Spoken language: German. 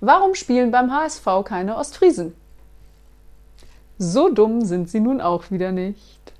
Warum spielen beim HSV keine Ostfriesen? So dumm sind sie nun auch wieder nicht.